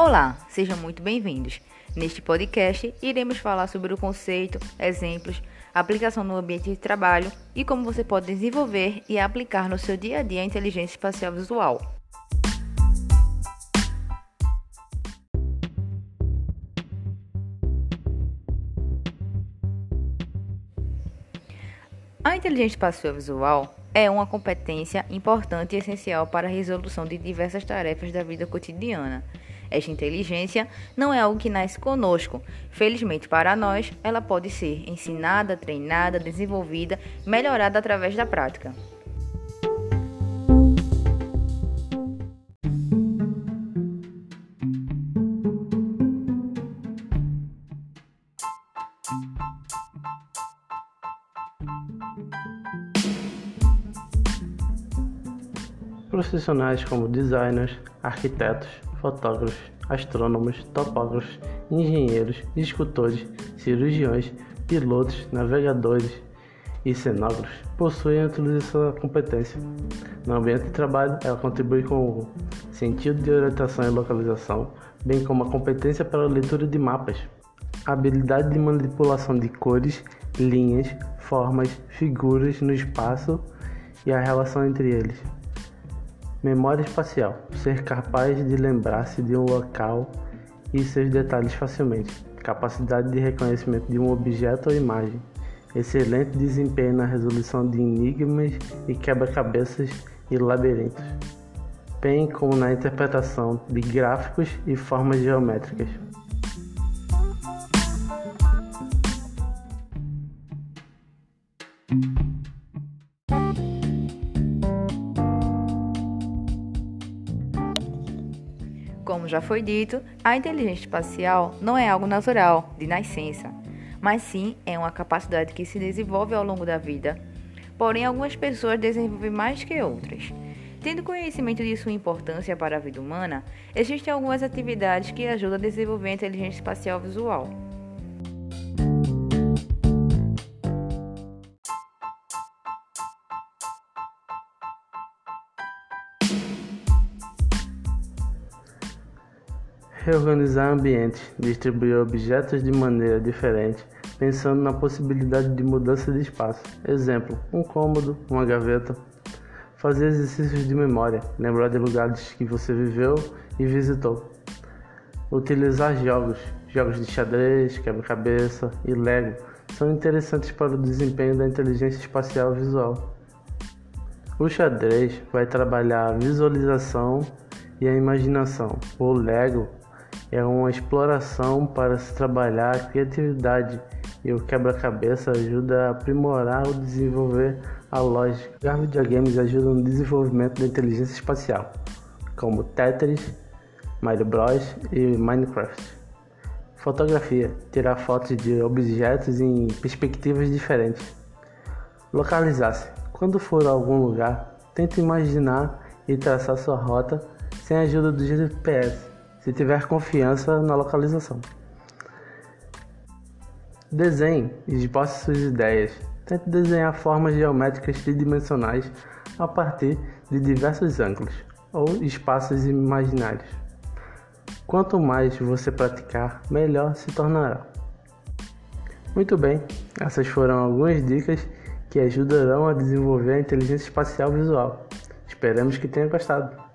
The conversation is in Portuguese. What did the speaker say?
Olá, sejam muito bem-vindos. Neste podcast, iremos falar sobre o conceito, exemplos, aplicação no ambiente de trabalho e como você pode desenvolver e aplicar no seu dia a dia a inteligência espacial visual. A inteligência espacial visual é uma competência importante e essencial para a resolução de diversas tarefas da vida cotidiana. Esta inteligência não é algo que nasce conosco. Felizmente para nós, ela pode ser ensinada, treinada, desenvolvida, melhorada através da prática. Profissionais como designers, arquitetos, fotógrafos, astrônomos, topógrafos, engenheiros, escultores, cirurgiões, pilotos, navegadores e cenógrafos possuem utilizam essa competência. No ambiente de trabalho, ela contribui com o sentido de orientação e localização, bem como a competência para a leitura de mapas, a habilidade de manipulação de cores, linhas, formas, figuras no espaço e a relação entre eles. Memória espacial: ser capaz de lembrar-se de um local e seus detalhes facilmente. Capacidade de reconhecimento de um objeto ou imagem. Excelente desempenho na resolução de enigmas e quebra-cabeças e labirintos, bem como na interpretação de gráficos e formas geométricas. Como já foi dito, a inteligência espacial não é algo natural, de nascença, mas sim é uma capacidade que se desenvolve ao longo da vida. Porém, algumas pessoas desenvolvem mais que outras. Tendo conhecimento de sua importância para a vida humana, existem algumas atividades que ajudam a desenvolver a inteligência espacial visual. Reorganizar ambientes, distribuir objetos de maneira diferente, pensando na possibilidade de mudança de espaço. Exemplo: um cômodo, uma gaveta. Fazer exercícios de memória, lembrar de lugares que você viveu e visitou. Utilizar jogos, jogos de xadrez, quebra-cabeça e Lego são interessantes para o desempenho da inteligência espacial visual. O xadrez vai trabalhar a visualização e a imaginação. O Lego é uma exploração para se trabalhar a criatividade e o quebra-cabeça ajuda a aprimorar ou desenvolver a lógica. Os videogames ajudam no desenvolvimento da inteligência espacial, como Tetris, Mario Bros e Minecraft. Fotografia: tirar fotos de objetos em perspectivas diferentes. Localizar-se: quando for a algum lugar, tente imaginar e traçar sua rota sem a ajuda do GPS se tiver confiança na localização. Desenhe e esboce suas ideias. Tente desenhar formas geométricas tridimensionais a partir de diversos ângulos ou espaços imaginários. Quanto mais você praticar, melhor se tornará. Muito bem, essas foram algumas dicas que ajudarão a desenvolver a inteligência espacial visual. Esperamos que tenha gostado.